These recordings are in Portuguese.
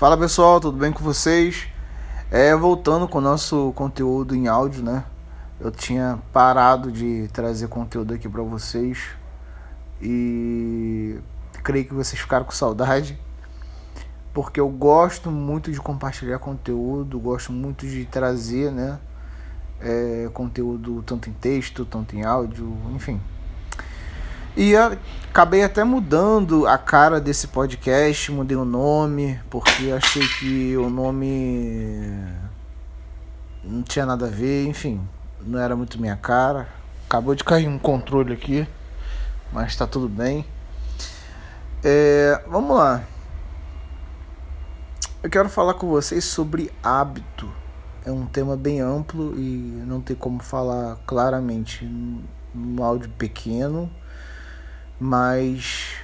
Fala pessoal, tudo bem com vocês? É, voltando com o nosso conteúdo em áudio, né? Eu tinha parado de trazer conteúdo aqui para vocês e creio que vocês ficaram com saudade, porque eu gosto muito de compartilhar conteúdo, gosto muito de trazer, né? É, conteúdo tanto em texto, tanto em áudio, enfim. E acabei até mudando a cara desse podcast, mudei o nome, porque achei que o nome não tinha nada a ver, enfim, não era muito minha cara. Acabou de cair um controle aqui, mas tá tudo bem. É, vamos lá. Eu quero falar com vocês sobre hábito. É um tema bem amplo e não tem como falar claramente num áudio pequeno mas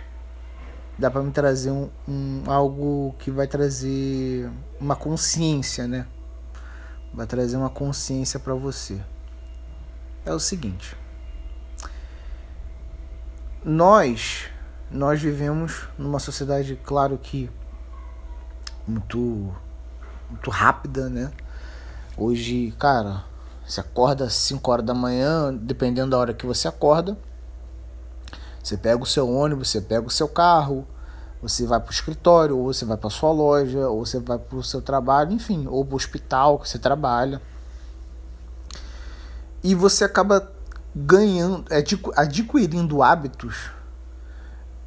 dá para me trazer um, um, algo que vai trazer uma consciência, né? Vai trazer uma consciência para você. É o seguinte: nós nós vivemos numa sociedade, claro que muito muito rápida, né? Hoje, cara, você acorda às 5 horas da manhã, dependendo da hora que você acorda, você pega o seu ônibus, você pega o seu carro, você vai para o escritório, ou você vai para sua loja, ou você vai para o seu trabalho, enfim, ou para o hospital que você trabalha. E você acaba ganhando, adquirindo hábitos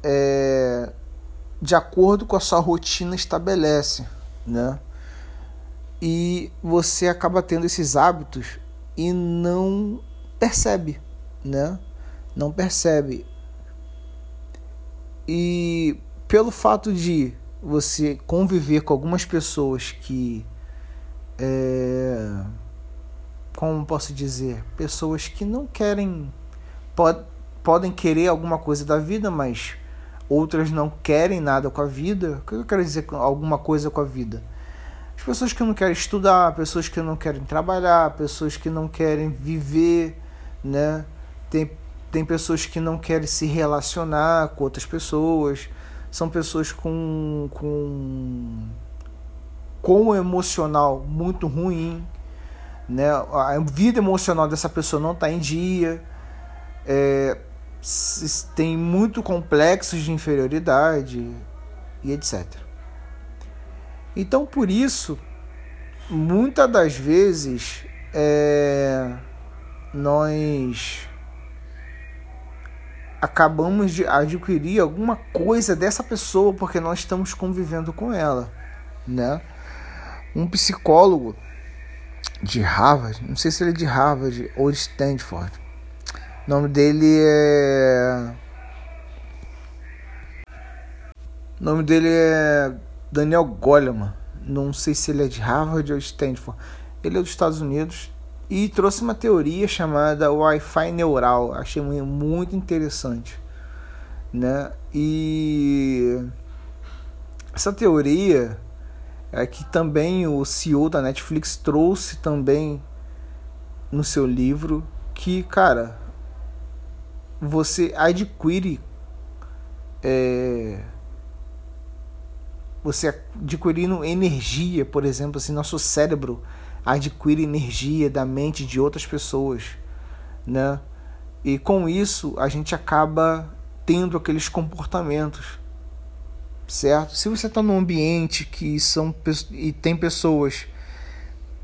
é, de acordo com a sua rotina estabelece, né? E você acaba tendo esses hábitos e não percebe, né? Não percebe. E pelo fato de você conviver com algumas pessoas que. É, como posso dizer? Pessoas que não querem. Pod, podem querer alguma coisa da vida, mas outras não querem nada com a vida. O que eu quero dizer com alguma coisa com a vida? As pessoas que não querem estudar, pessoas que não querem trabalhar, pessoas que não querem viver, né? Tem tem pessoas que não querem se relacionar com outras pessoas, são pessoas com, com, com um emocional muito ruim, né? a vida emocional dessa pessoa não está em dia, é, tem muito complexos de inferioridade e etc. Então, por isso, muitas das vezes, é, nós acabamos de adquirir alguma coisa dessa pessoa porque nós estamos convivendo com ela, né? Um psicólogo de Harvard, não sei se ele é de Harvard ou de Stanford. O nome dele é O nome dele é Daniel Goleman. Não sei se ele é de Harvard ou Stanford. Ele é dos Estados Unidos e trouxe uma teoria chamada Wi-Fi neural. Achei muito interessante, né? E essa teoria é que também o CEO da Netflix trouxe também no seu livro que, cara, você adquire é, você adquirindo energia, por exemplo, assim, nosso cérebro adquire energia da mente de outras pessoas, né? E com isso a gente acaba tendo aqueles comportamentos, certo? Se você está num ambiente que são e tem pessoas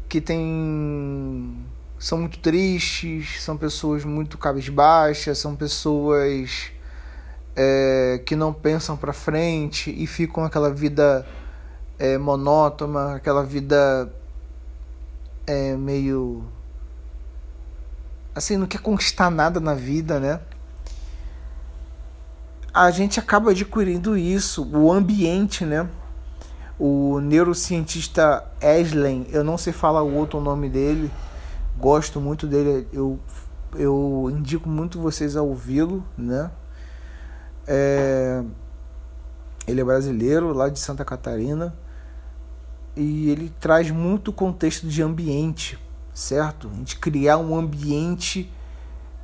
que têm são muito tristes, são pessoas muito cabisbaixas, são pessoas é, que não pensam para frente e ficam aquela vida é, monótona, aquela vida é meio assim, não quer conquistar nada na vida, né? A gente acaba adquirindo isso, o ambiente, né? O neurocientista Eslen, eu não sei falar o outro nome dele, gosto muito dele, eu, eu indico muito vocês a ouvi-lo, né? É, ele é brasileiro, lá de Santa Catarina e ele traz muito contexto de ambiente, certo? A gente criar um ambiente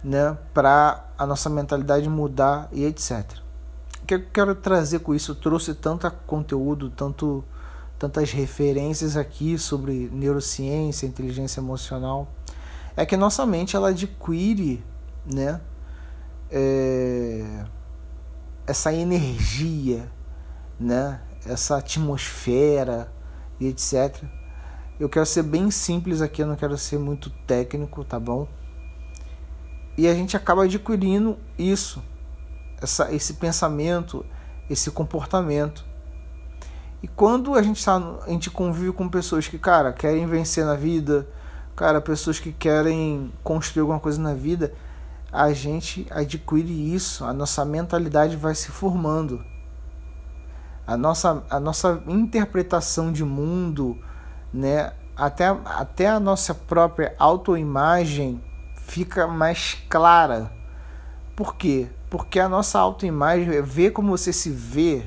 né, para a nossa mentalidade mudar e etc. O que eu quero trazer com isso? Eu trouxe tanto conteúdo, tanto, tantas referências aqui sobre neurociência, inteligência emocional, é que nossa mente ela adquire, né, é, essa energia, né, essa atmosfera e etc. Eu quero ser bem simples aqui, eu não quero ser muito técnico, tá bom? E a gente acaba adquirindo isso, essa, esse pensamento, esse comportamento. E quando a gente, tá, a gente convive com pessoas que, cara, querem vencer na vida, cara, pessoas que querem construir alguma coisa na vida, a gente adquire isso, a nossa mentalidade vai se formando. A nossa, a nossa interpretação de mundo, né, até, até a nossa própria autoimagem fica mais clara. Por quê? Porque a nossa autoimagem é ver como você se vê,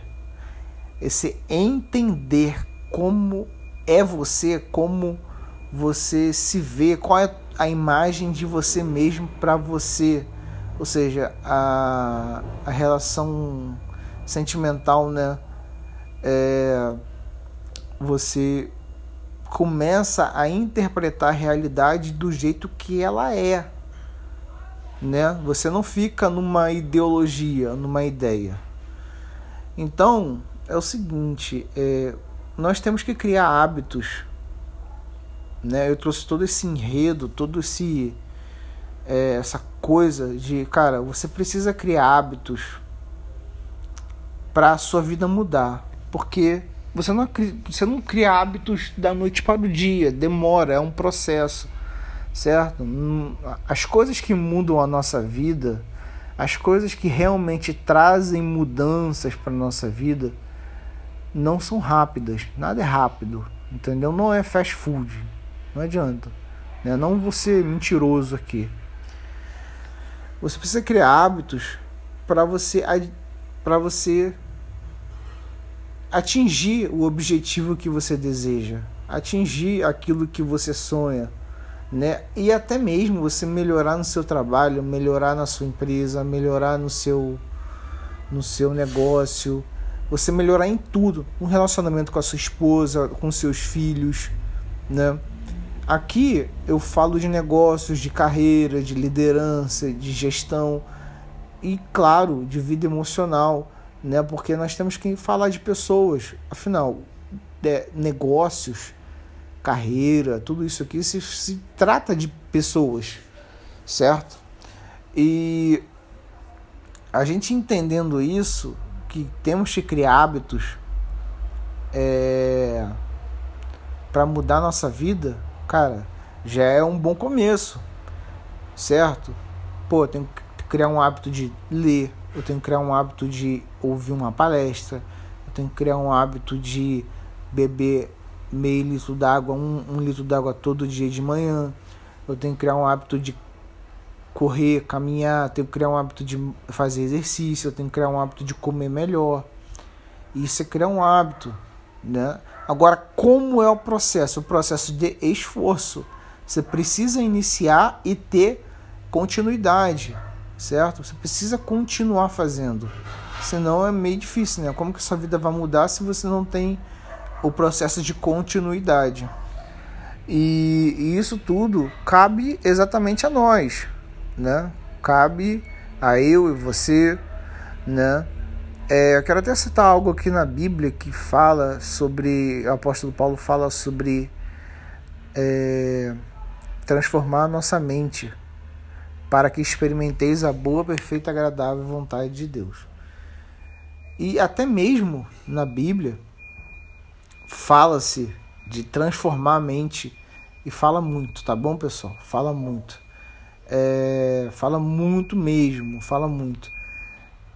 esse entender como é você, como você se vê, qual é a imagem de você mesmo para você. Ou seja, a, a relação sentimental, né? É, você começa a interpretar a realidade do jeito que ela é. Né? Você não fica numa ideologia, numa ideia. Então, é o seguinte, é, nós temos que criar hábitos. Né? Eu trouxe todo esse enredo, todo esse é, essa coisa de, cara, você precisa criar hábitos para sua vida mudar, porque você não, você não cria hábitos da noite para o dia, demora, é um processo, certo? As coisas que mudam a nossa vida, as coisas que realmente trazem mudanças para a nossa vida, não são rápidas, nada é rápido, entendeu? Não é fast food, não adianta. Né? Não vou ser mentiroso aqui. Você precisa criar hábitos para você para você atingir o objetivo que você deseja, atingir aquilo que você sonha, né? E até mesmo você melhorar no seu trabalho, melhorar na sua empresa, melhorar no seu no seu negócio, você melhorar em tudo, um relacionamento com a sua esposa, com seus filhos, né? Aqui eu falo de negócios, de carreira, de liderança, de gestão e claro, de vida emocional né? Porque nós temos que falar de pessoas. Afinal, de negócios, carreira, tudo isso aqui se, se trata de pessoas, certo? E a gente entendendo isso, que temos que criar hábitos é, para mudar nossa vida, cara, já é um bom começo, certo? Pô, tem que criar um hábito de ler, eu tenho que criar um hábito de ouvir uma palestra, eu tenho que criar um hábito de beber meio litro d'água, um, um litro d'água todo dia de manhã, eu tenho que criar um hábito de correr, caminhar, tenho que criar um hábito de fazer exercício, eu tenho que criar um hábito de comer melhor. Isso é criar um hábito, né? Agora, como é o processo? O processo de esforço. Você precisa iniciar e ter continuidade certo? Você precisa continuar fazendo, senão é meio difícil, né? Como que sua vida vai mudar se você não tem o processo de continuidade? E, e isso tudo cabe exatamente a nós, né? Cabe a eu e você, né? É, eu quero até citar algo aqui na Bíblia que fala sobre, o apóstolo Paulo fala sobre é, transformar a nossa mente, para que experimenteis a boa, perfeita agradável vontade de Deus. E até mesmo na Bíblia fala-se de transformar a mente e fala muito, tá bom, pessoal? Fala muito. É, fala muito mesmo, fala muito.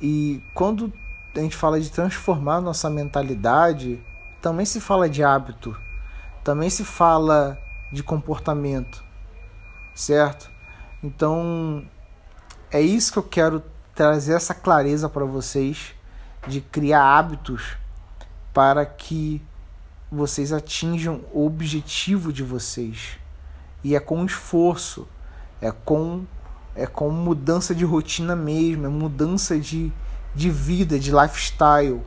E quando a gente fala de transformar nossa mentalidade, também se fala de hábito, também se fala de comportamento, certo? Então, é isso que eu quero trazer essa clareza para vocês de criar hábitos para que vocês atinjam o objetivo de vocês. E é com esforço, é com é com mudança de rotina mesmo, é mudança de, de vida, de lifestyle,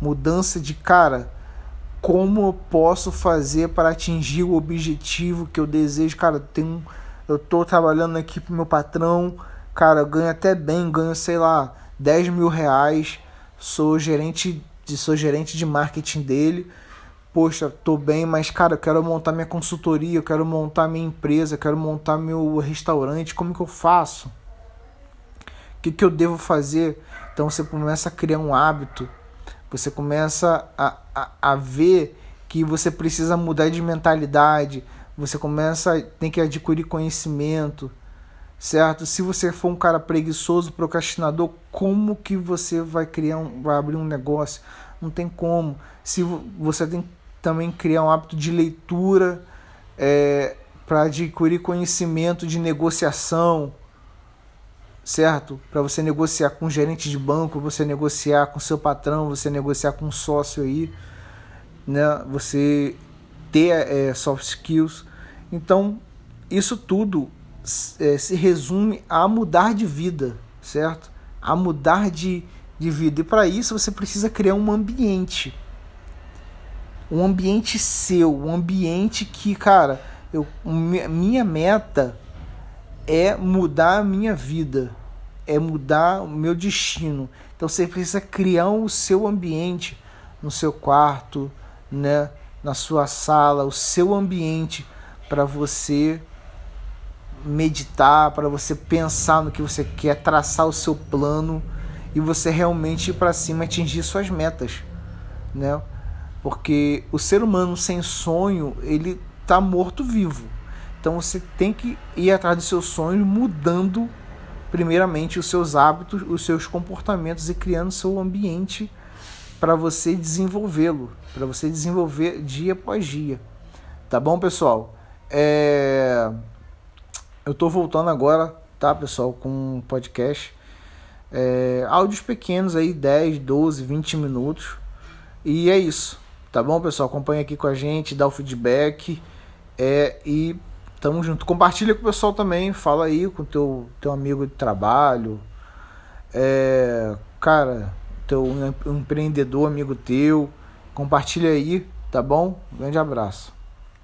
mudança de cara. como eu posso fazer para atingir o objetivo que eu desejo. Cara, eu, tenho, eu tô trabalhando aqui pro meu patrão, cara, ganho até bem, ganho, sei lá, 10 mil reais, sou gerente de, sou gerente de marketing dele. Poxa, tô bem, mas cara, eu quero montar minha consultoria, eu quero montar minha empresa, eu quero montar meu restaurante, como que eu faço? O que, que eu devo fazer? Então você começa a criar um hábito, você começa a, a, a ver que você precisa mudar de mentalidade, você começa tem que adquirir conhecimento, certo? Se você for um cara preguiçoso, procrastinador, como que você vai criar um, vai abrir um negócio? Não tem como. Se você tem também criar um hábito de leitura é, para adquirir conhecimento de negociação, certo? Para você negociar com gerente de banco, você negociar com seu patrão, você negociar com um sócio aí, né? Você ter é, soft skills. Então, isso tudo é, se resume a mudar de vida, certo? A mudar de, de vida. E para isso você precisa criar um ambiente. Um ambiente seu, um ambiente que, cara, eu, minha meta é mudar a minha vida, é mudar o meu destino. Então você precisa criar o seu ambiente no seu quarto, né, na sua sala, o seu ambiente para você meditar, para você pensar no que você quer, traçar o seu plano e você realmente ir para cima atingir suas metas, né? Porque o ser humano sem sonho, ele tá morto vivo. Então você tem que ir atrás dos seus sonhos mudando primeiramente os seus hábitos, os seus comportamentos e criando seu ambiente para você desenvolvê-lo, para você desenvolver dia após dia. Tá bom, pessoal? É eu tô voltando agora, tá, pessoal, com um podcast. É, áudios pequenos aí, 10, 12, 20 minutos. E é isso, tá bom, pessoal? Acompanha aqui com a gente, dá o feedback. É, e tamo junto. Compartilha com o pessoal também, fala aí com teu, teu amigo de trabalho. É, cara, teu empreendedor amigo teu. Compartilha aí, tá bom? grande abraço.